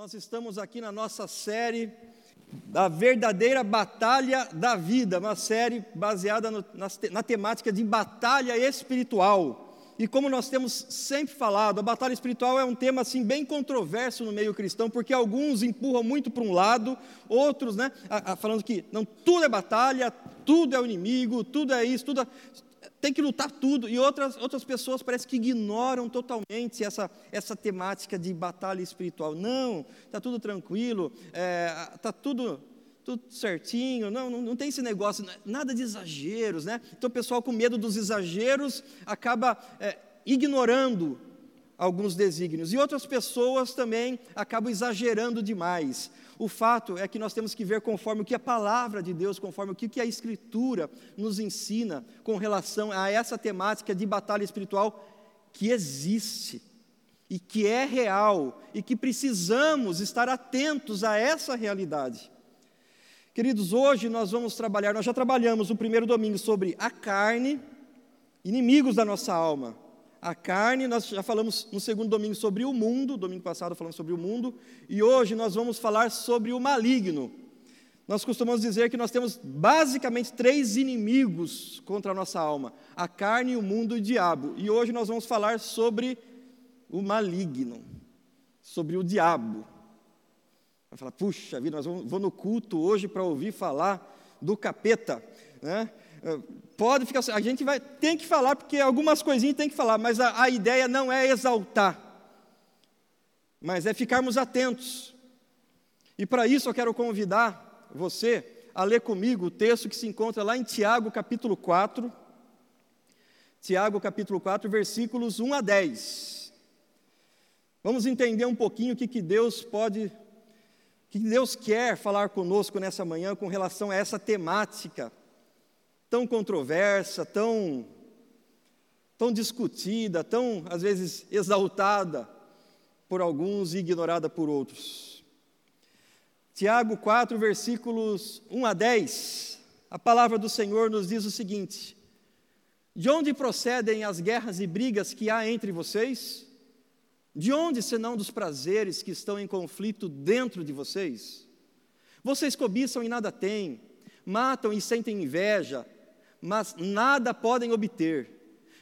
Nós estamos aqui na nossa série da verdadeira batalha da vida, uma série baseada no, na, na, temática de batalha espiritual. E como nós temos sempre falado, a batalha espiritual é um tema assim bem controverso no meio cristão, porque alguns empurram muito para um lado, outros, né, a, a, falando que não tudo é batalha, tudo é o inimigo, tudo é isso, tudo é, tem que lutar tudo, e outras, outras pessoas parece que ignoram totalmente essa, essa temática de batalha espiritual. Não, está tudo tranquilo, está é, tá tudo, tudo certinho, não, não, não, tem esse negócio, nada de exageros, né? Então o pessoal com medo dos exageros acaba é, ignorando alguns desígnios, e outras pessoas também acabam exagerando demais. O fato é que nós temos que ver conforme o que a palavra de Deus, conforme o que a Escritura nos ensina com relação a essa temática de batalha espiritual que existe e que é real e que precisamos estar atentos a essa realidade. Queridos, hoje nós vamos trabalhar, nós já trabalhamos no primeiro domingo sobre a carne, inimigos da nossa alma a carne, nós já falamos no segundo domingo sobre o mundo, domingo passado falamos sobre o mundo, e hoje nós vamos falar sobre o maligno. Nós costumamos dizer que nós temos basicamente três inimigos contra a nossa alma: a carne, o mundo e o diabo. E hoje nós vamos falar sobre o maligno, sobre o diabo. Vai falar, puxa vida, nós vamos, vou no culto hoje para ouvir falar do capeta, né? Pode ficar, a gente vai, tem que falar, porque algumas coisinhas tem que falar, mas a, a ideia não é exaltar, mas é ficarmos atentos. E para isso eu quero convidar você a ler comigo o texto que se encontra lá em Tiago capítulo 4, Tiago capítulo 4, versículos 1 a 10. Vamos entender um pouquinho o que, que Deus pode, o que Deus quer falar conosco nessa manhã com relação a essa temática tão controversa, tão, tão discutida, tão, às vezes, exaltada por alguns e ignorada por outros. Tiago 4, versículos 1 a 10, a palavra do Senhor nos diz o seguinte: De onde procedem as guerras e brigas que há entre vocês? De onde, senão dos prazeres que estão em conflito dentro de vocês? Vocês cobiçam e nada têm, matam e sentem inveja, mas nada podem obter.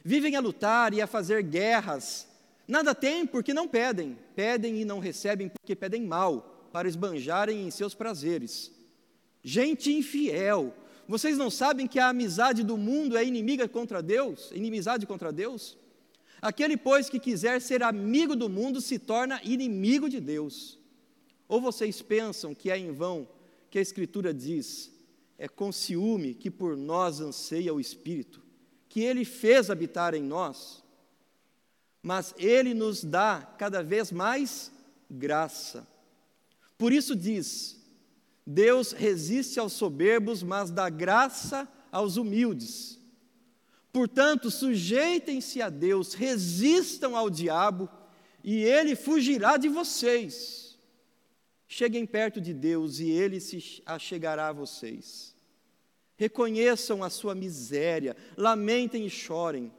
Vivem a lutar e a fazer guerras. Nada têm porque não pedem. Pedem e não recebem porque pedem mal, para esbanjarem em seus prazeres. Gente infiel. Vocês não sabem que a amizade do mundo é inimiga contra Deus? Inimizade contra Deus? Aquele, pois, que quiser ser amigo do mundo se torna inimigo de Deus. Ou vocês pensam que é em vão que a Escritura diz: é com ciúme que por nós anseia o Espírito, que Ele fez habitar em nós, mas Ele nos dá cada vez mais graça. Por isso diz: Deus resiste aos soberbos, mas dá graça aos humildes. Portanto, sujeitem-se a Deus, resistam ao diabo, e ele fugirá de vocês. Cheguem perto de Deus e Ele se achegará a vocês. Reconheçam a sua miséria, lamentem e chorem,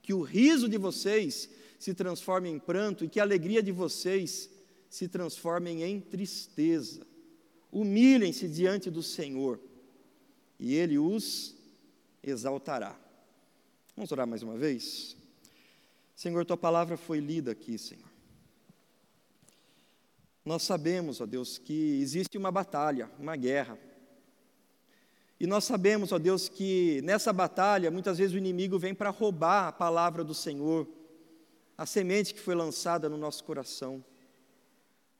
que o riso de vocês se transforme em pranto e que a alegria de vocês se transforme em tristeza. Humilhem-se diante do Senhor e Ele os exaltará. Vamos orar mais uma vez? Senhor, tua palavra foi lida aqui, Senhor. Nós sabemos, ó Deus, que existe uma batalha, uma guerra. E nós sabemos, ó Deus, que nessa batalha, muitas vezes o inimigo vem para roubar a palavra do Senhor, a semente que foi lançada no nosso coração.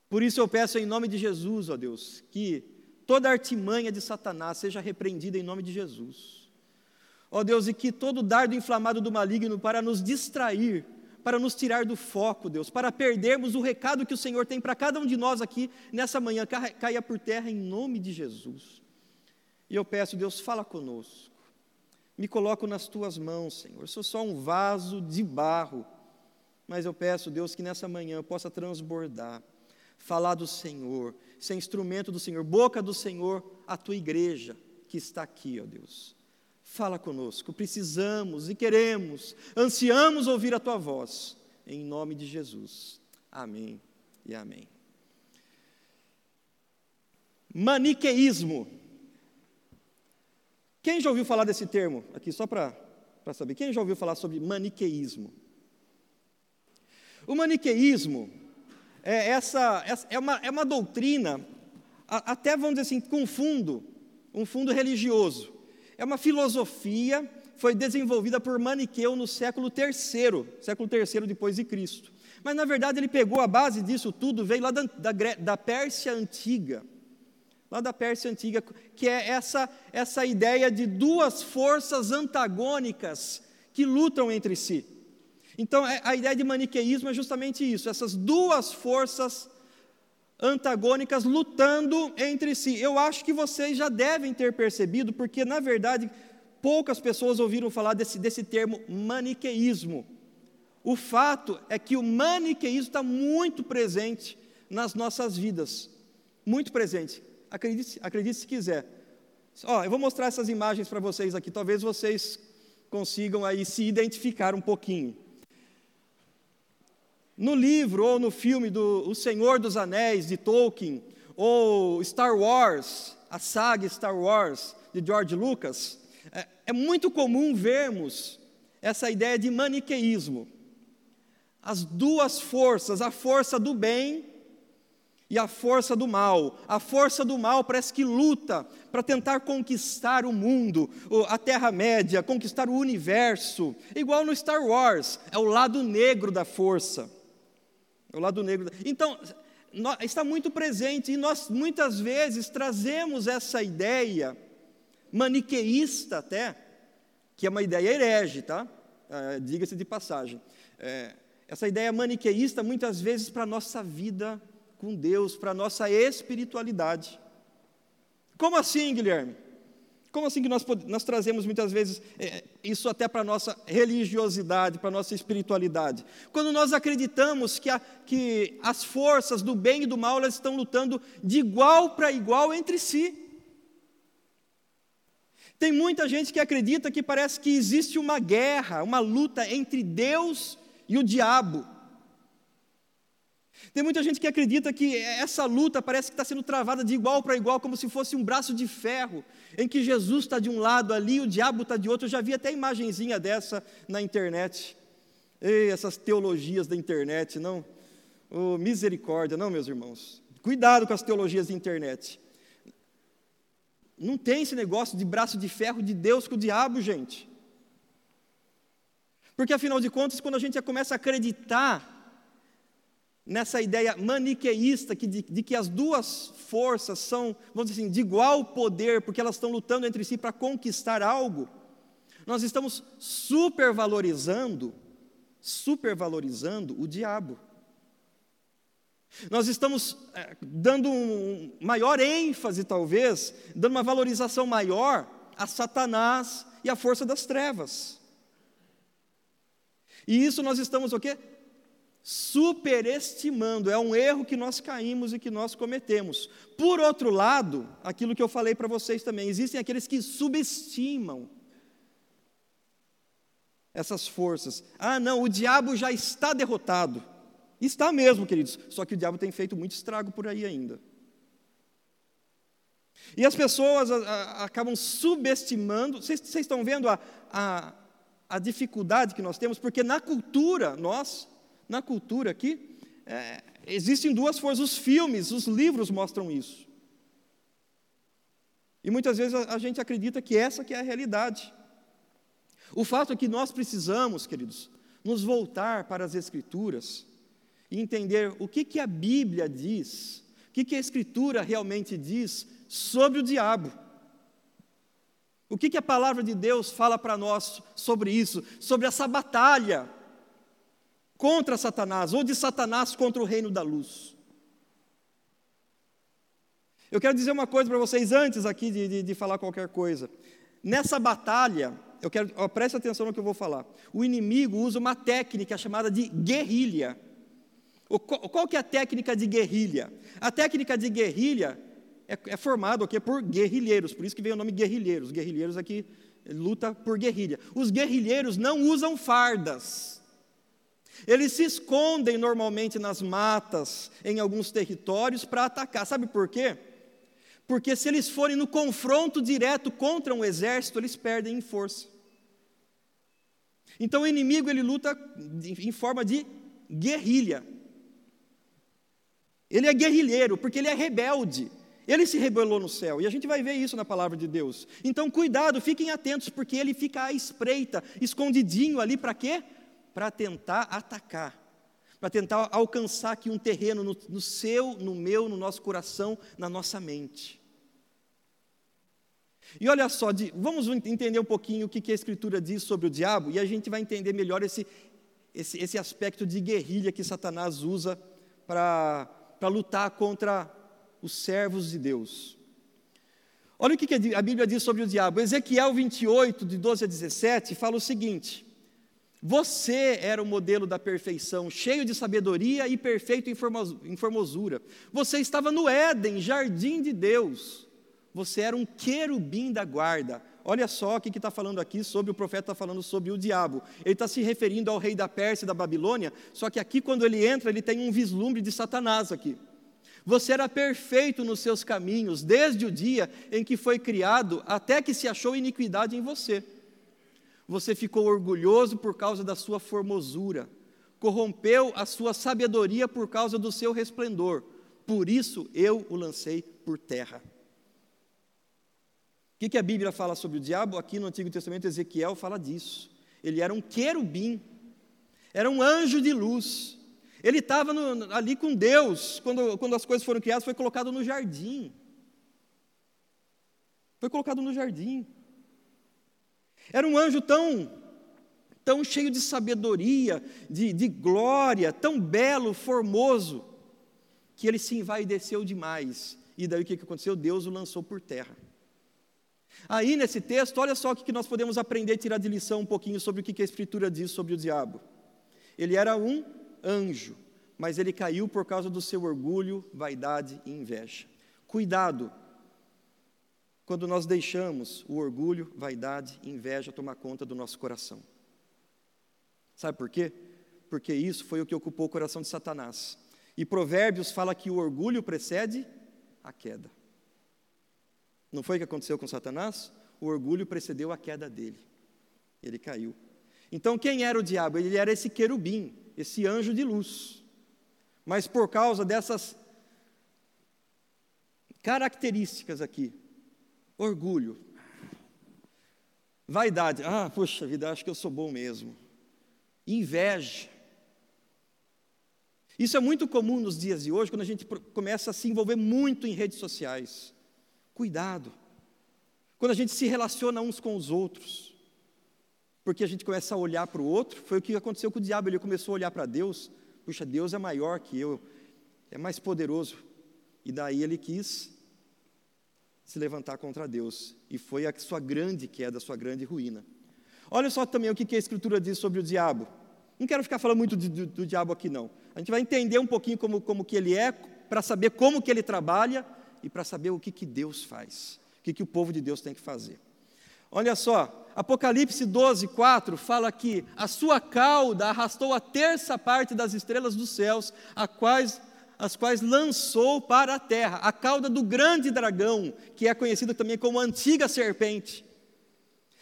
Por isso eu peço em nome de Jesus, ó Deus, que toda artimanha de Satanás seja repreendida em nome de Jesus. Ó Deus, e que todo dardo inflamado do maligno para nos distrair para nos tirar do foco, Deus, para perdermos o recado que o Senhor tem para cada um de nós aqui nessa manhã, caia por terra em nome de Jesus. E eu peço, Deus, fala conosco. Me coloco nas tuas mãos, Senhor. Eu sou só um vaso de barro, mas eu peço, Deus, que nessa manhã eu possa transbordar, falar do Senhor, ser instrumento do Senhor, boca do Senhor, a tua igreja que está aqui, ó Deus. Fala conosco, precisamos e queremos, ansiamos ouvir a tua voz, em nome de Jesus. Amém e amém. Maniqueísmo. Quem já ouviu falar desse termo? Aqui, só para saber. Quem já ouviu falar sobre maniqueísmo? O maniqueísmo é, essa, é, uma, é uma doutrina, até vamos dizer assim, com fundo, um fundo religioso. É uma filosofia, foi desenvolvida por Maniqueu no século III, século III depois de Cristo. Mas na verdade ele pegou a base disso tudo, veio lá da, da, da Pérsia antiga lá da Pérsia Antiga, que é essa, essa ideia de duas forças antagônicas que lutam entre si. Então, é, a ideia de maniqueísmo é justamente isso, essas duas forças antagônicas lutando entre si. Eu acho que vocês já devem ter percebido, porque, na verdade, poucas pessoas ouviram falar desse, desse termo maniqueísmo. O fato é que o maniqueísmo está muito presente nas nossas vidas, muito presente. Acredite, acredite se quiser. Ó, eu vou mostrar essas imagens para vocês aqui, talvez vocês consigam aí se identificar um pouquinho. No livro ou no filme do O Senhor dos Anéis, de Tolkien, ou Star Wars, a saga Star Wars, de George Lucas, é, é muito comum vermos essa ideia de maniqueísmo. As duas forças, a força do bem e a força do mal. A força do mal parece que luta para tentar conquistar o mundo, a Terra-média, conquistar o universo. Igual no Star Wars, é o lado negro da força. É o lado negro. Então, está muito presente e nós muitas vezes trazemos essa ideia maniqueísta até, que é uma ideia herege, tá? É, Diga-se de passagem. É, essa ideia maniqueísta muitas vezes para a nossa vida com Deus, para a nossa espiritualidade. Como assim, Guilherme? Como assim que nós, nós trazemos muitas vezes é, isso até para a nossa religiosidade, para a nossa espiritualidade? Quando nós acreditamos que, a, que as forças do bem e do mal elas estão lutando de igual para igual entre si. Tem muita gente que acredita que parece que existe uma guerra, uma luta entre Deus e o diabo. Tem muita gente que acredita que essa luta parece que está sendo travada de igual para igual, como se fosse um braço de ferro, em que Jesus está de um lado ali, o diabo está de outro. Eu já vi até imagenzinha dessa na internet. Ei, essas teologias da internet, não? Oh, misericórdia, não, meus irmãos. Cuidado com as teologias da internet. Não tem esse negócio de braço de ferro de Deus com o diabo, gente. Porque afinal de contas, quando a gente começa a acreditar nessa ideia maniqueísta que de, de, que as duas forças são, vamos dizer assim, de igual poder, porque elas estão lutando entre si para conquistar algo, nós estamos supervalorizando, supervalorizando o diabo. Nós estamos é, dando um maior ênfase, talvez, dando uma valorização maior a Satanás e a força das trevas. E isso nós estamos o quê? Superestimando, é um erro que nós caímos e que nós cometemos. Por outro lado, aquilo que eu falei para vocês também, existem aqueles que subestimam essas forças. Ah, não, o diabo já está derrotado. Está mesmo, queridos, só que o diabo tem feito muito estrago por aí ainda. E as pessoas a, a, acabam subestimando, vocês, estão vendo a, a, a dificuldade que nós temos, porque na cultura, nós, na cultura aqui, é, existem duas forças, os filmes, os livros mostram isso. E muitas vezes a, gente acredita que essa que é a realidade. O fato é que nós precisamos, queridos, nos voltar para as Escrituras e entender o que, que a Bíblia diz, o que, que a Escritura realmente diz sobre o diabo. O que, que a palavra de Deus fala para nós sobre isso, sobre essa batalha contra Satanás, ou de Satanás contra o reino da luz. Eu quero dizer uma coisa para vocês antes aqui de, de, de, falar qualquer coisa. Nessa batalha, eu quero, ó, preste atenção no que eu vou falar. O inimigo usa uma técnica chamada de guerrilha. O, qual que é a técnica de guerrilha? A técnica de guerrilha é, é formada okay, por guerrilheiros, por isso que veio o nome guerrilheiros. Guerrilheiros aqui luta por guerrilha. Os guerrilheiros não usam fardas. Eles se escondem normalmente nas matas, em alguns territórios, para atacar. Sabe por quê? Porque se eles forem no confronto direto contra um exército, eles perdem em força. Então o inimigo ele luta em forma de guerrilha. Ele é guerrilheiro, porque ele é rebelde. Ele se rebelou no céu, e a gente vai ver isso na palavra de Deus. Então, cuidado, fiquem atentos, porque ele fica à espreita, escondidinho ali para quê? Para tentar atacar, para tentar alcançar aqui um terreno no, no seu, no meu, no nosso coração, na nossa mente. E olha só, de, vamos entender um pouquinho o que, que a Escritura diz sobre o diabo, e a gente vai entender melhor esse, esse, esse aspecto de guerrilha que Satanás usa para lutar contra os servos de Deus. Olha o que a Bíblia diz sobre o diabo. Ezequiel 28, de 12 a 17, fala o seguinte: Você era o modelo da perfeição, cheio de sabedoria e perfeito em formosura. Você estava no Éden, jardim de Deus. Você era um querubim da guarda. Olha só o que está falando aqui sobre o profeta está falando sobre o diabo. Ele está se referindo ao rei da Pérsia e da Babilônia, só que aqui, quando ele entra, ele tem um vislumbre de Satanás aqui. Você era perfeito nos seus caminhos, desde o dia em que foi criado até que se achou iniquidade em você. Você ficou orgulhoso por causa da sua formosura, corrompeu a sua sabedoria por causa do seu resplendor. Por isso eu o lancei por terra. O que, que a Bíblia fala sobre o diabo? Aqui no Antigo Testamento, Ezequiel fala disso. Ele era um querubim, era um anjo de luz. Ele estava ali com Deus, quando, quando as coisas foram criadas, foi colocado no jardim. Foi colocado no jardim. Era um anjo tão, tão cheio de sabedoria, de, de glória, tão belo, formoso, que ele se envaideceu demais. E daí o que aconteceu? Deus o lançou por terra. Aí nesse texto, olha só o que nós podemos aprender, tirar de lição um pouquinho sobre o que a Escritura diz sobre o diabo. Ele era um anjo, mas ele caiu por causa do seu orgulho, vaidade e inveja. Cuidado quando nós deixamos o orgulho, vaidade e inveja tomar conta do nosso coração. Sabe por quê? Porque isso foi o que ocupou o coração de Satanás. E Provérbios fala que o orgulho precede a queda. Não foi o que aconteceu com Satanás? O orgulho precedeu a queda dele. Ele caiu. Então, quem era o diabo? Ele era esse querubim, esse anjo de luz. Mas por causa dessas características aqui, orgulho, vaidade, ah, puxa vida, acho que eu sou bom mesmo, inveja. Isso é muito comum nos dias de hoje, quando a gente começa a se envolver muito em redes sociais. Cuidado. Quando a gente se relaciona uns com os outros, porque a gente começa a olhar para o outro, foi o que aconteceu com o diabo, ele começou a olhar para Deus, puxa, Deus é maior que eu, é mais poderoso. E daí ele quis se levantar contra Deus, e foi a sua grande queda, a sua grande ruína. Olha só também o que a Escritura diz sobre o diabo. Não quero ficar falando muito do, do, do diabo aqui, não. A gente vai entender um pouquinho como, como que ele é, para saber como que ele trabalha e para saber o que, que Deus faz, o que, que o povo de Deus tem que fazer. Olha só, Apocalipse 12, 4 fala que a sua cauda arrastou a terça parte das estrelas dos céus, a quais, as quais lançou para a terra. A cauda do grande dragão, que é conhecido também como antiga serpente,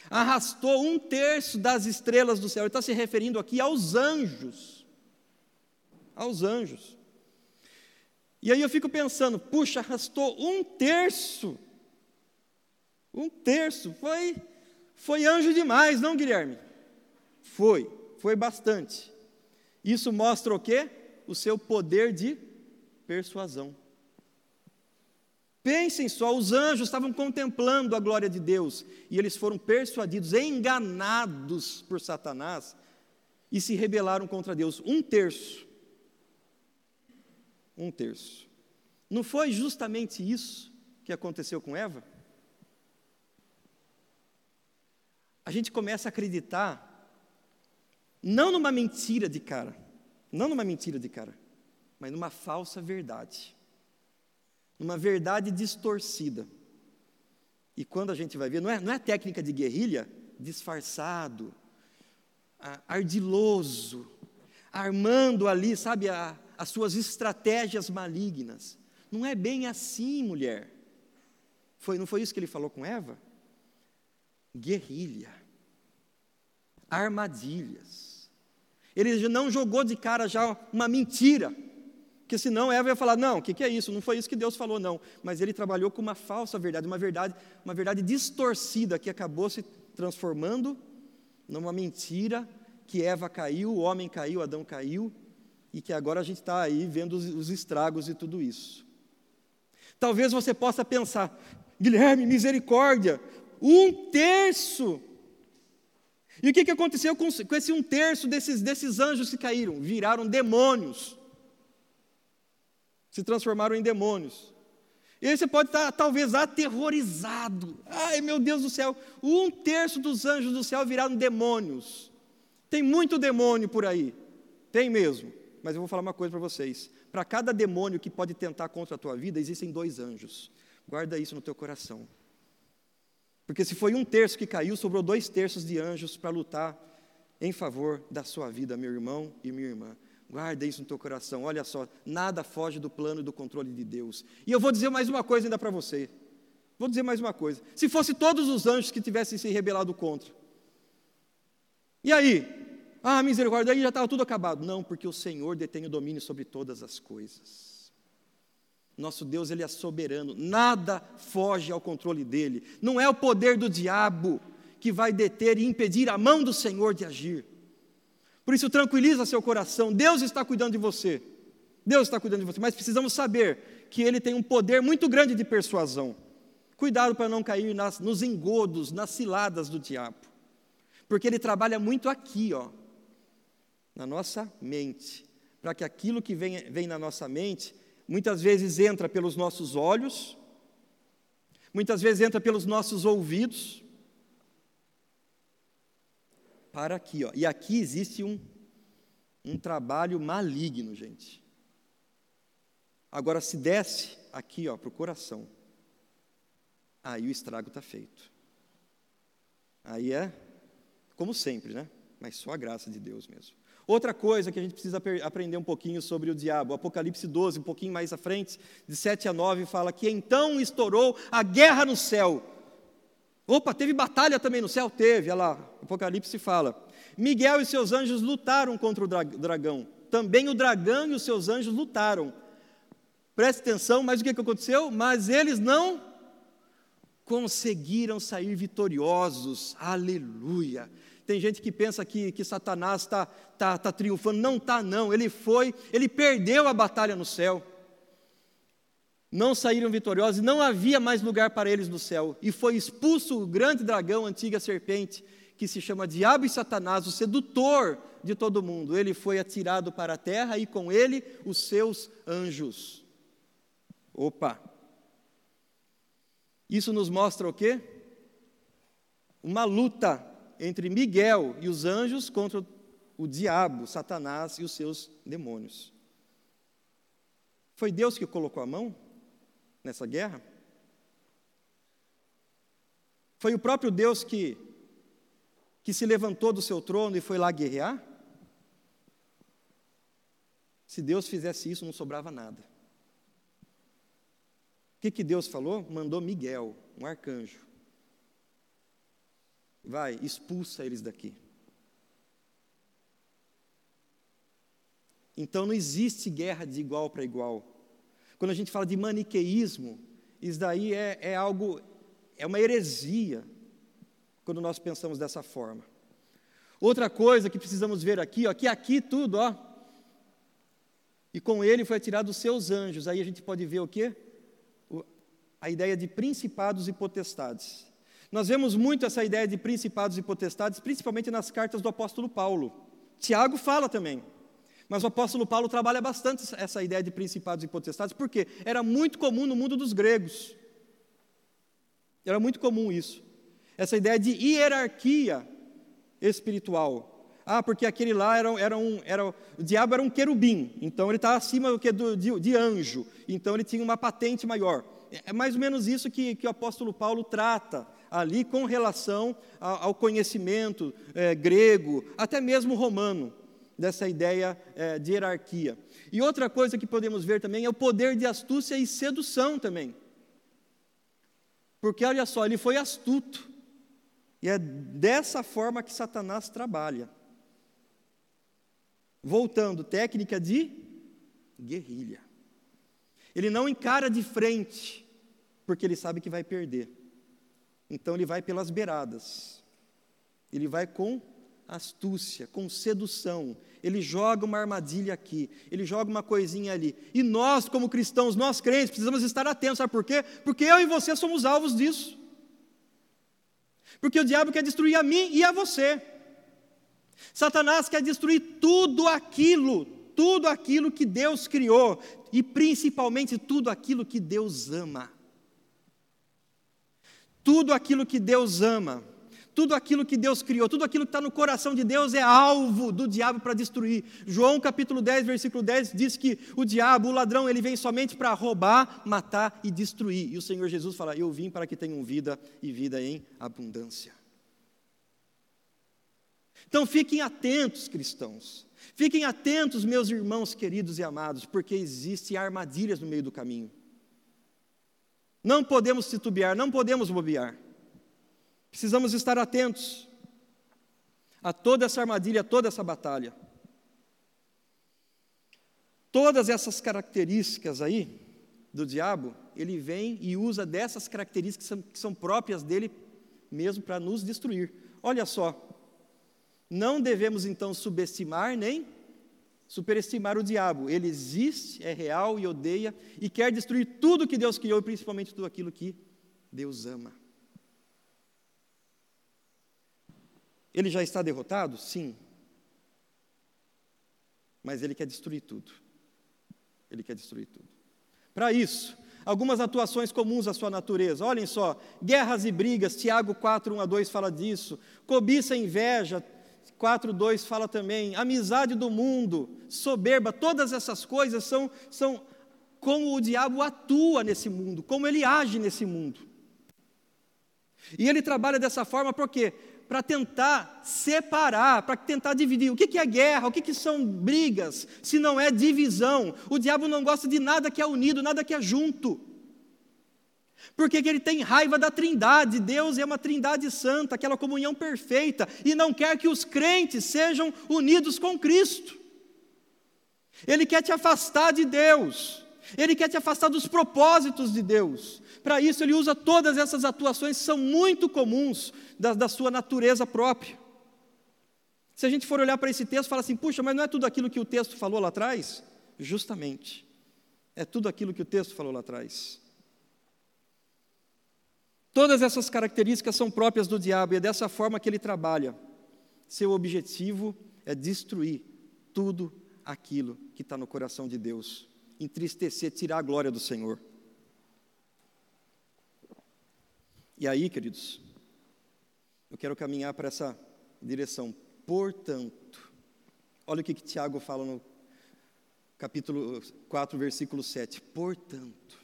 arrastou um terço das estrelas do céu. Ele está se referindo aqui aos anjos. Aos anjos. E aí eu fico pensando, puxa, arrastou um terço um terço. Foi, foi anjo demais, não, Guilherme? Foi, foi bastante. Isso mostra o quê? O seu poder de persuasão. Pensem só, os anjos estavam contemplando a glória de Deus e eles foram persuadidos, enganados por Satanás e se rebelaram contra Deus. Um terço. Um terço. Não foi justamente isso que aconteceu com Eva? a gente começa a acreditar, não numa mentira de cara, não numa mentira de cara, mas numa falsa verdade, numa verdade distorcida. E quando a gente vai ver, não é, não é técnica de guerrilha, disfarçado, ardiloso, armando ali, sabe, a, as suas estratégias malignas. Não é bem assim, mulher. Foi, não foi isso que ele falou com Eva? Guerrilha, armadilhas. Ele não jogou de cara já uma mentira, porque senão Eva ia falar: não, o que, que é isso? Não foi isso que Deus falou, não. Mas ele trabalhou com uma falsa verdade, uma verdade, uma verdade distorcida que acabou se transformando numa mentira que Eva caiu, o homem caiu, Adão caiu, e que agora a gente está aí vendo os, os estragos de tudo isso. Talvez você possa pensar, Guilherme, misericórdia, um terço. E o que, que aconteceu com, com esse um terço desses, desses anjos que caíram? Viraram demônios. Se transformaram em demônios. E aí você pode estar talvez aterrorizado. Ai meu Deus do céu, um terço dos anjos do céu viraram demônios. Tem muito demônio por aí. Tem mesmo. Mas eu vou falar uma coisa para vocês. Para cada demônio que pode tentar contra a tua vida, existem dois anjos. Guarda isso no teu coração. Porque se foi um terço que caiu, sobrou dois terços de anjos para lutar em favor da sua vida, meu irmão e minha irmã. Guarda isso no teu coração. Olha só, nada foge do plano e do controle de Deus. E eu vou dizer mais uma coisa ainda para você. Vou dizer mais uma coisa. Se fosse todos os anjos que tivessem se rebelado contra. E aí? Ah, misericórdia, aí já estava tudo acabado. Não, porque o Senhor detém o domínio sobre todas as coisas. Nosso Deus, Ele é soberano, nada foge ao controle dele. Não é o poder do diabo que vai deter e impedir a mão do Senhor de agir. Por isso, tranquiliza seu coração. Deus está cuidando de você. Deus está cuidando de você. Mas precisamos saber que Ele tem um poder muito grande de persuasão. Cuidado para não cair nas, nos engodos, nas ciladas do diabo. Porque ele trabalha muito aqui, ó, na nossa mente. Para que aquilo que vem, vem na nossa mente, muitas vezes entra pelos nossos olhos, muitas vezes entra pelos nossos ouvidos, para aqui. Ó. E aqui existe um, um trabalho maligno, gente. Agora, se desce aqui para o coração, aí o estrago está feito. Aí é como sempre, né? Mas só a graça de Deus mesmo. Outra coisa que a gente precisa aprender um pouquinho sobre o diabo, Apocalipse 12, um pouquinho mais à frente, de 7 a 9, fala que então estourou a guerra no céu. Opa, teve batalha também no céu? Teve, olha lá, Apocalipse fala. Miguel e seus anjos lutaram contra o dragão. Também o dragão e os seus anjos lutaram. Preste atenção, mas o que aconteceu? Mas eles não conseguiram sair vitoriosos. Aleluia. Tem gente que pensa que, que Satanás está tá, tá triunfando. Não está, não. Ele foi, ele perdeu a batalha no céu não saíram vitoriosos, e não havia mais lugar para eles no céu. E foi expulso o grande dragão, antiga serpente, que se chama Diabo e Satanás, o sedutor de todo mundo. Ele foi atirado para a terra e com ele os seus anjos. Opa! Isso nos mostra o quê? Uma luta entre Miguel e os anjos contra o diabo, Satanás e os seus demônios. Foi Deus que colocou a mão? Nessa guerra? Foi o próprio Deus que, que se levantou do seu trono e foi lá guerrear? Se Deus fizesse isso, não sobrava nada. O que, que Deus falou? Mandou Miguel, um arcanjo. Vai, expulsa eles daqui. Então não existe guerra de igual para igual. Quando a gente fala de maniqueísmo, isso daí é, é algo, é uma heresia, quando nós pensamos dessa forma. Outra coisa que precisamos ver aqui, ó, que aqui tudo, ó, e com ele foi atirado os seus anjos. Aí a gente pode ver o quê? a ideia de principados e potestades. Nós vemos muito essa ideia de principados e potestades, principalmente nas cartas do apóstolo Paulo. Tiago fala também. Mas o apóstolo Paulo trabalha bastante essa ideia de principados e potestades, porque era muito comum no mundo dos gregos. Era muito comum isso. Essa ideia de hierarquia espiritual. Ah, porque aquele lá era, era um. Era, o diabo era um querubim, então ele está acima do que do, de, de, anjo, então ele tinha uma patente maior. É, é mais ou menos isso que, que o apóstolo Paulo trata ali com relação ao, ao conhecimento é, grego, até mesmo romano dessa ideia é, de hierarquia. E outra coisa que podemos ver também é o poder de astúcia e sedução também. Porque olha só, ele foi astuto. E é dessa forma que Satanás trabalha. Voltando, técnica de guerrilha. Ele não encara de frente, porque ele sabe que vai perder. Então ele vai pelas beiradas. Ele vai com astúcia, com sedução. Ele joga uma armadilha aqui, ele joga uma coisinha ali. E nós, como cristãos, nós crentes, precisamos estar atentos, sabe por quê? Porque eu e você somos alvos disso. Porque o diabo quer destruir a mim e a você. Satanás quer destruir tudo aquilo, tudo aquilo que Deus criou e principalmente tudo aquilo que Deus ama. Tudo aquilo que Deus ama, tudo aquilo que Deus criou, tudo aquilo que está no coração de Deus é alvo do diabo para destruir. João capítulo 10, versículo 10 diz que o diabo, o ladrão, ele vem somente para roubar, matar e destruir. E o Senhor Jesus fala: Eu vim para que tenham vida e vida em abundância. Então fiquem atentos, cristãos. Fiquem atentos, meus irmãos queridos e amados, porque existem armadilhas no meio do caminho. Não podemos titubear, não podemos bobear. Precisamos estar atentos a toda essa armadilha, a toda essa batalha. Todas essas características aí do diabo, ele vem e usa dessas características que são, que são próprias dele mesmo para nos destruir. Olha só, não devemos então subestimar nem superestimar o diabo. Ele existe, é real e odeia e quer destruir tudo que Deus criou, principalmente tudo aquilo que Deus ama. Ele já está derrotado? Sim. Mas ele quer destruir tudo. Ele quer destruir tudo. Para isso, algumas atuações comuns à sua natureza. Olhem só, guerras e brigas, Tiago 4, 1 a 2 fala disso. Cobiça, inveja, 4:2 fala também, amizade do mundo, soberba, todas essas coisas são, são como o diabo atua nesse mundo, como ele age nesse mundo. E ele trabalha dessa forma por quê? Para tentar separar, para tentar dividir. O que é guerra? O que são brigas? Se não é divisão. O diabo não gosta de nada que é unido, nada que é junto. Porque ele tem raiva da trindade, Deus é uma trindade santa, aquela comunhão perfeita, e não quer que os crentes sejam unidos com Cristo. Ele quer te afastar de Deus, ele quer te afastar dos propósitos de Deus. Para isso, ele usa todas essas atuações que são muito comuns da, da sua natureza própria. Se a gente for olhar para esse texto, fala assim: puxa, mas não é tudo aquilo que o texto falou lá atrás? Justamente, é tudo aquilo que o texto falou lá atrás. Todas essas características são próprias do diabo e é dessa forma que ele trabalha. Seu objetivo é destruir tudo aquilo que está no coração de Deus, entristecer, tirar a glória do Senhor. E aí, queridos, eu quero caminhar para essa direção. Portanto, olha o que, que Tiago fala no capítulo 4, versículo 7. Portanto,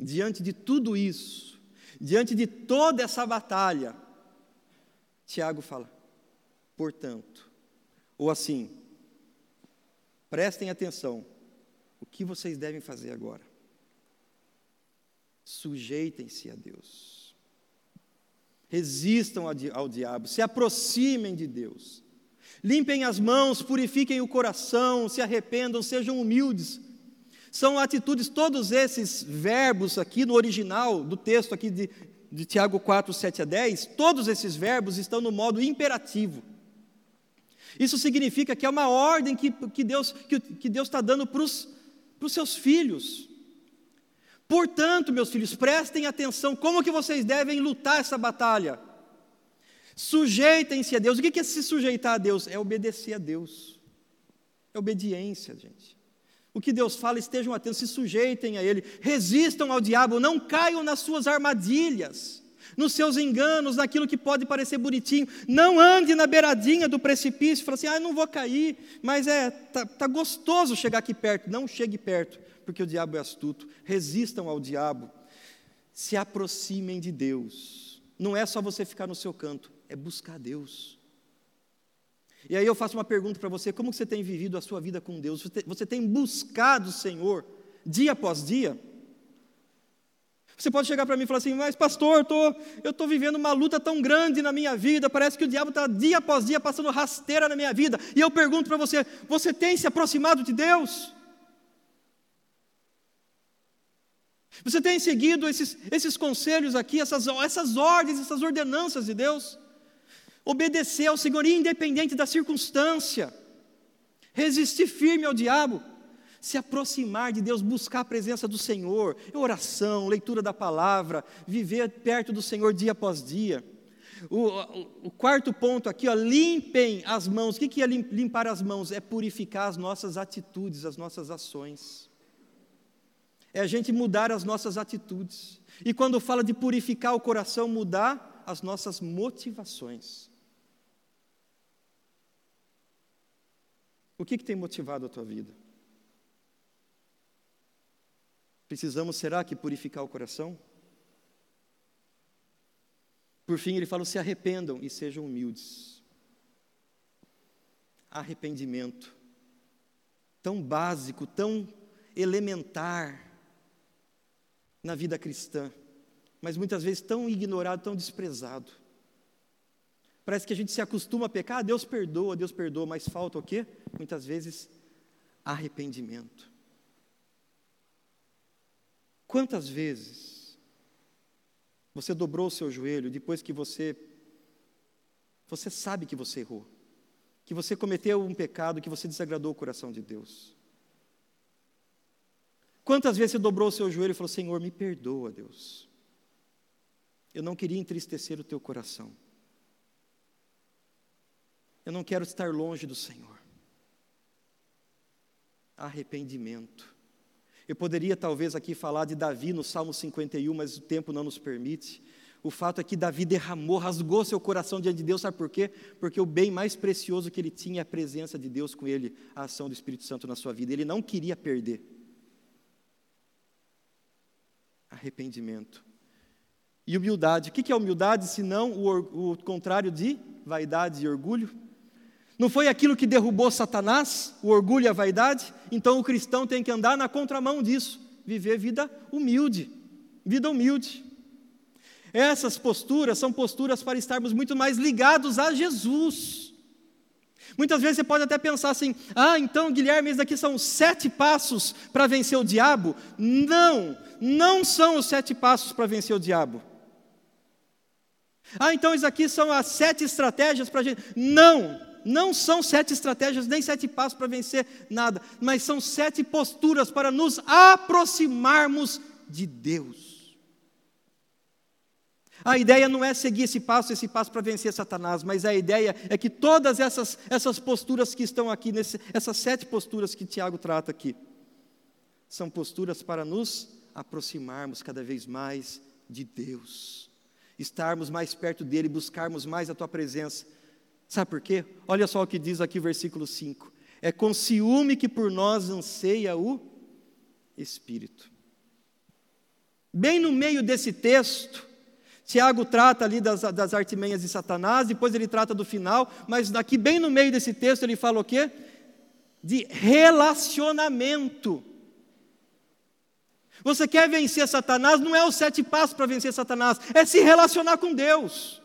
diante de tudo isso, Diante de toda essa batalha, Tiago fala, portanto, ou assim, prestem atenção, o que vocês devem fazer agora? Sujeitem-se a Deus, resistam ao diabo, se aproximem de Deus, limpem as mãos, purifiquem o coração, se arrependam, sejam humildes, são atitudes, todos esses verbos aqui no original do texto aqui de, de Tiago 4, 7 a 10, todos esses verbos estão no modo imperativo. Isso significa que é uma ordem que, que Deus que, que Deus está dando para os seus filhos. Portanto, meus filhos, prestem atenção, como que vocês devem lutar essa batalha? Sujeitem-se a Deus. O que é se sujeitar a Deus? É obedecer a Deus. É obediência, gente. O que Deus fala, estejam atentos, se sujeitem a Ele, resistam ao diabo, não caiam nas suas armadilhas, nos seus enganos, naquilo que pode parecer bonitinho. Não ande na beiradinha do precipício fale assim: ah, não vou cair, mas é, tá, tá gostoso chegar aqui perto. Não chegue perto, porque o diabo é astuto. Resistam ao diabo, se aproximem de Deus. Não é só você ficar no seu canto, é buscar Deus. E aí eu faço uma pergunta para você: como você tem vivido a sua vida com Deus? Você tem buscado o Senhor dia após dia? Você pode chegar para mim e falar assim, mas pastor, eu estou vivendo uma luta tão grande na minha vida, parece que o diabo está dia após dia passando rasteira na minha vida. E eu pergunto para você: você tem se aproximado de Deus? Você tem seguido esses, esses conselhos aqui, essas, essas ordens, essas ordenanças de Deus? Obedecer ao Senhor, independente da circunstância, resistir firme ao diabo se aproximar de Deus, buscar a presença do Senhor, oração, leitura da palavra, viver perto do Senhor dia após dia. O, o, o quarto ponto aqui, ó, limpem as mãos. O que é limpar as mãos? É purificar as nossas atitudes, as nossas ações. É a gente mudar as nossas atitudes. E quando fala de purificar o coração, mudar as nossas motivações. O que, que tem motivado a tua vida? Precisamos, será que, purificar o coração? Por fim, ele fala: se arrependam e sejam humildes. Arrependimento, tão básico, tão elementar na vida cristã, mas muitas vezes tão ignorado, tão desprezado. Parece que a gente se acostuma a pecar, ah, Deus perdoa, Deus perdoa, mas falta o quê? Muitas vezes arrependimento. Quantas vezes você dobrou o seu joelho depois que você você sabe que você errou, que você cometeu um pecado, que você desagradou o coração de Deus? Quantas vezes você dobrou o seu joelho e falou: Senhor, me perdoa, Deus. Eu não queria entristecer o teu coração. Eu não quero estar longe do Senhor. Arrependimento. Eu poderia talvez aqui falar de Davi no Salmo 51, mas o tempo não nos permite. O fato é que Davi derramou, rasgou seu coração diante de Deus, sabe por quê? Porque o bem mais precioso que ele tinha é a presença de Deus com ele, a ação do Espírito Santo na sua vida. Ele não queria perder. Arrependimento. E humildade. O que é humildade, se não o, o contrário de vaidade e orgulho? Não foi aquilo que derrubou Satanás, o orgulho e a vaidade? Então o cristão tem que andar na contramão disso, viver vida humilde, vida humilde. Essas posturas são posturas para estarmos muito mais ligados a Jesus. Muitas vezes você pode até pensar assim: ah, então Guilherme, esses aqui são sete passos para vencer o diabo. Não, não são os sete passos para vencer o diabo. Ah, então isso aqui são as sete estratégias para a gente. Não, não são sete estratégias, nem sete passos para vencer nada, mas são sete posturas para nos aproximarmos de Deus. A ideia não é seguir esse passo, esse passo para vencer Satanás, mas a ideia é que todas essas, essas posturas que estão aqui, nesse, essas sete posturas que Tiago trata aqui, são posturas para nos aproximarmos cada vez mais de Deus, estarmos mais perto dEle, buscarmos mais a Tua presença Sabe por quê? Olha só o que diz aqui o versículo 5. É com ciúme que por nós anseia o Espírito. Bem no meio desse texto, Tiago trata ali das, das artimanhas de Satanás, depois ele trata do final, mas daqui bem no meio desse texto ele fala o quê? De relacionamento. Você quer vencer Satanás, não é os sete passos para vencer Satanás, é se relacionar com Deus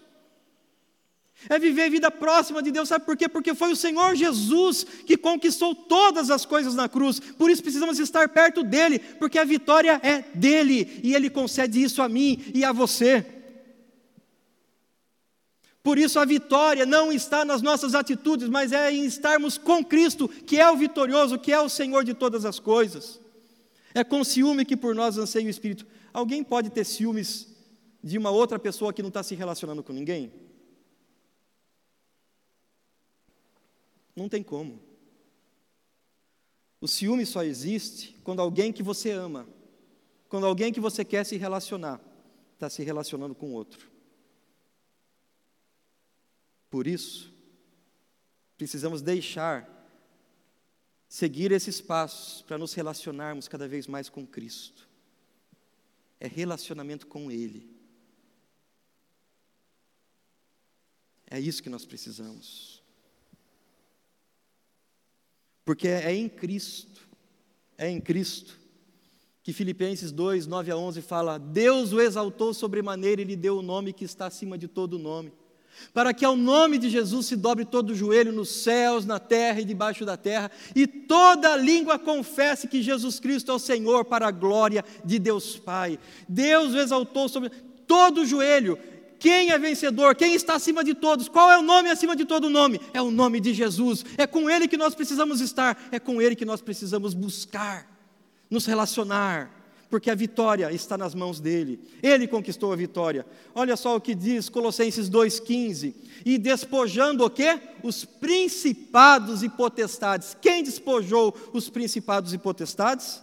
é viver vida próxima de Deus, sabe por quê? Porque foi o Senhor Jesus que conquistou todas as coisas na cruz, por isso precisamos estar perto dEle, porque a vitória é dEle, e Ele concede isso a mim e a você. Por isso a vitória não está nas nossas atitudes, mas é em estarmos com Cristo, que é o vitorioso, que é o Senhor de todas as coisas. É com ciúme que por nós anseia o Espírito. Alguém pode ter ciúmes de uma outra pessoa que não está se relacionando com ninguém? Não tem como. O ciúme só existe quando alguém que você ama, quando alguém que você quer se relacionar, está se relacionando com outro. Por isso, precisamos deixar seguir esses passos para nos relacionarmos cada vez mais com Cristo. É relacionamento com Ele. É isso que nós precisamos. Porque é em Cristo, é em Cristo que Filipenses 2, 9 a 11 fala: Deus o exaltou sobremaneira e lhe deu o nome que está acima de todo nome, para que ao nome de Jesus se dobre todo o joelho nos céus, na terra e debaixo da terra, e toda língua confesse que Jesus Cristo é o Senhor, para a glória de Deus Pai. Deus exaltou sobre todo o joelho. Quem é vencedor? Quem está acima de todos? Qual é o nome acima de todo nome? É o nome de Jesus. É com Ele que nós precisamos estar, é com Ele que nós precisamos buscar nos relacionar, porque a vitória está nas mãos dele. Ele conquistou a vitória. Olha só o que diz Colossenses 2:15. E despojando o quê? Os principados e potestades. Quem despojou os principados e potestades?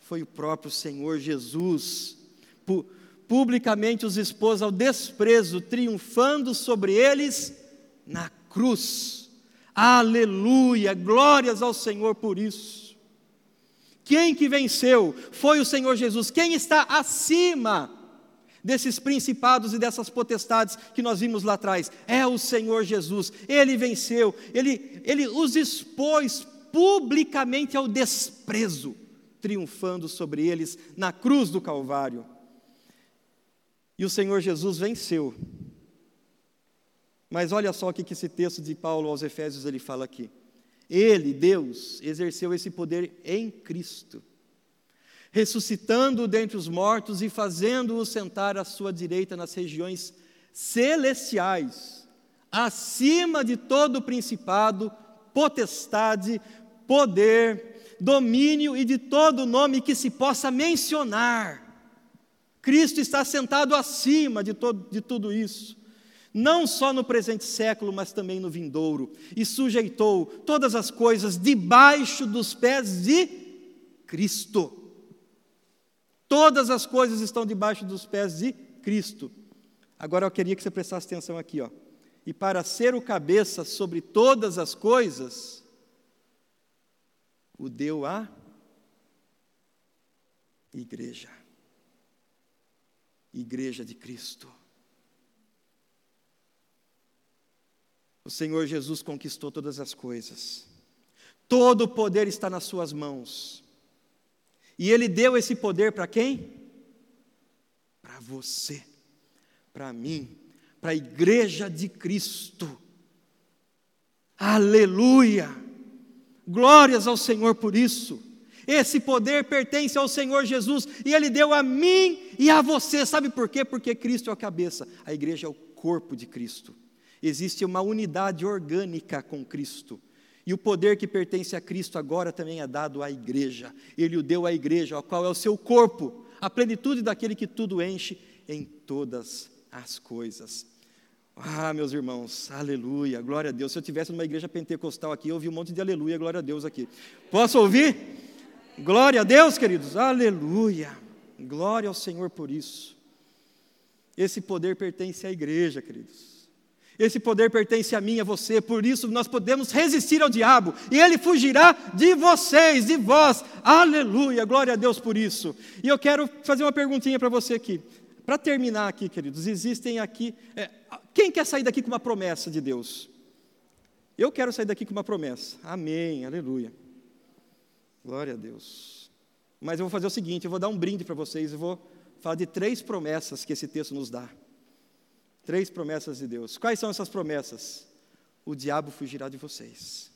Foi o próprio Senhor Jesus. Publicamente os expôs ao desprezo, triunfando sobre eles na cruz. Aleluia! Glórias ao Senhor por isso. Quem que venceu? Foi o Senhor Jesus. Quem está acima desses principados e dessas potestades que nós vimos lá atrás? É o Senhor Jesus. Ele venceu, ele, ele os expôs publicamente ao desprezo, triunfando sobre eles na cruz do Calvário. E o Senhor Jesus venceu. Mas olha só o que esse texto de Paulo aos Efésios ele fala aqui. Ele, Deus, exerceu esse poder em Cristo, ressuscitando-o dentre os mortos e fazendo-o sentar à sua direita nas regiões celestiais, acima de todo principado, potestade, poder, domínio e de todo nome que se possa mencionar. Cristo está sentado acima de, todo, de tudo isso não só no presente século, mas também no vindouro, e sujeitou todas as coisas debaixo dos pés de Cristo. Todas as coisas estão debaixo dos pés de Cristo. Agora eu queria que você prestasse atenção aqui, ó. E para ser o cabeça sobre todas as coisas, o deu a igreja. Igreja de Cristo. O Senhor Jesus conquistou todas as coisas. Todo o poder está nas suas mãos. E ele deu esse poder para quem? Para você, para mim, para a igreja de Cristo. Aleluia! Glórias ao Senhor por isso. Esse poder pertence ao Senhor Jesus e Ele deu a mim e a você. Sabe por quê? Porque Cristo é a cabeça, a igreja é o corpo de Cristo. Existe uma unidade orgânica com Cristo. E o poder que pertence a Cristo agora também é dado à igreja. Ele o deu à igreja, ao qual é o seu corpo, a plenitude daquele que tudo enche em todas as coisas. Ah, meus irmãos, aleluia, glória a Deus. Se eu tivesse numa igreja pentecostal aqui, eu ouvi um monte de aleluia, glória a Deus aqui. Posso ouvir? Glória a Deus, queridos, aleluia. Glória ao Senhor por isso. Esse poder pertence à igreja, queridos. Esse poder pertence a mim e a você, por isso nós podemos resistir ao diabo, e ele fugirá de vocês, de vós. Aleluia, glória a Deus por isso. E eu quero fazer uma perguntinha para você aqui. Para terminar aqui, queridos, existem aqui. É, quem quer sair daqui com uma promessa de Deus? Eu quero sair daqui com uma promessa. Amém, aleluia. Glória a Deus. Mas eu vou fazer o seguinte: eu vou dar um brinde para vocês, eu vou falar de três promessas que esse texto nos dá. Três promessas de Deus. Quais são essas promessas? O diabo fugirá de vocês.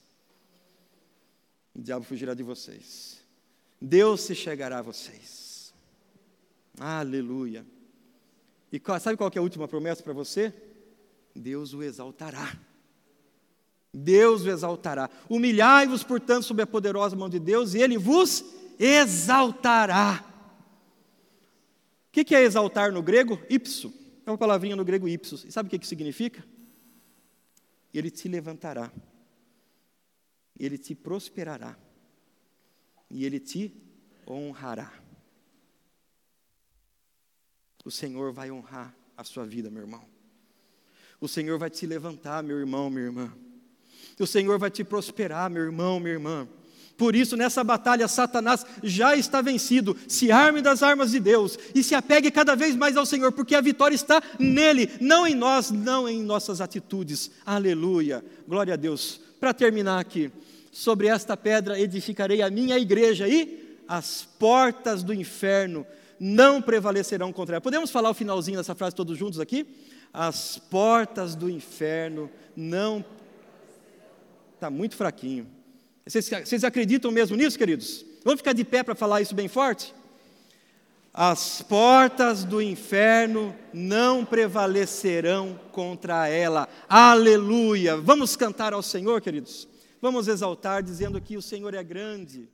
O diabo fugirá de vocês. Deus se chegará a vocês. Aleluia. E sabe qual é a última promessa para você? Deus o exaltará. Deus o exaltará. Humilhai-vos, portanto, sob a poderosa mão de Deus, e Ele vos exaltará. O que é exaltar no grego? Ipso. É uma palavrinha no grego ipsos. E sabe o que, que significa? Ele te levantará. Ele te prosperará. E ele te honrará. O Senhor vai honrar a sua vida, meu irmão. O Senhor vai te levantar, meu irmão, minha irmã. O Senhor vai te prosperar, meu irmão, minha irmã. Por isso, nessa batalha, Satanás já está vencido. Se arme das armas de Deus e se apegue cada vez mais ao Senhor, porque a vitória está nele, não em nós, não em nossas atitudes. Aleluia. Glória a Deus. Para terminar aqui, sobre esta pedra edificarei a minha igreja e as portas do inferno não prevalecerão contra ela. Podemos falar o finalzinho dessa frase todos juntos aqui? As portas do inferno não. Está muito fraquinho. Vocês, vocês acreditam mesmo nisso, queridos? Vamos ficar de pé para falar isso bem forte? As portas do inferno não prevalecerão contra ela. Aleluia! Vamos cantar ao Senhor, queridos. Vamos exaltar dizendo que o Senhor é grande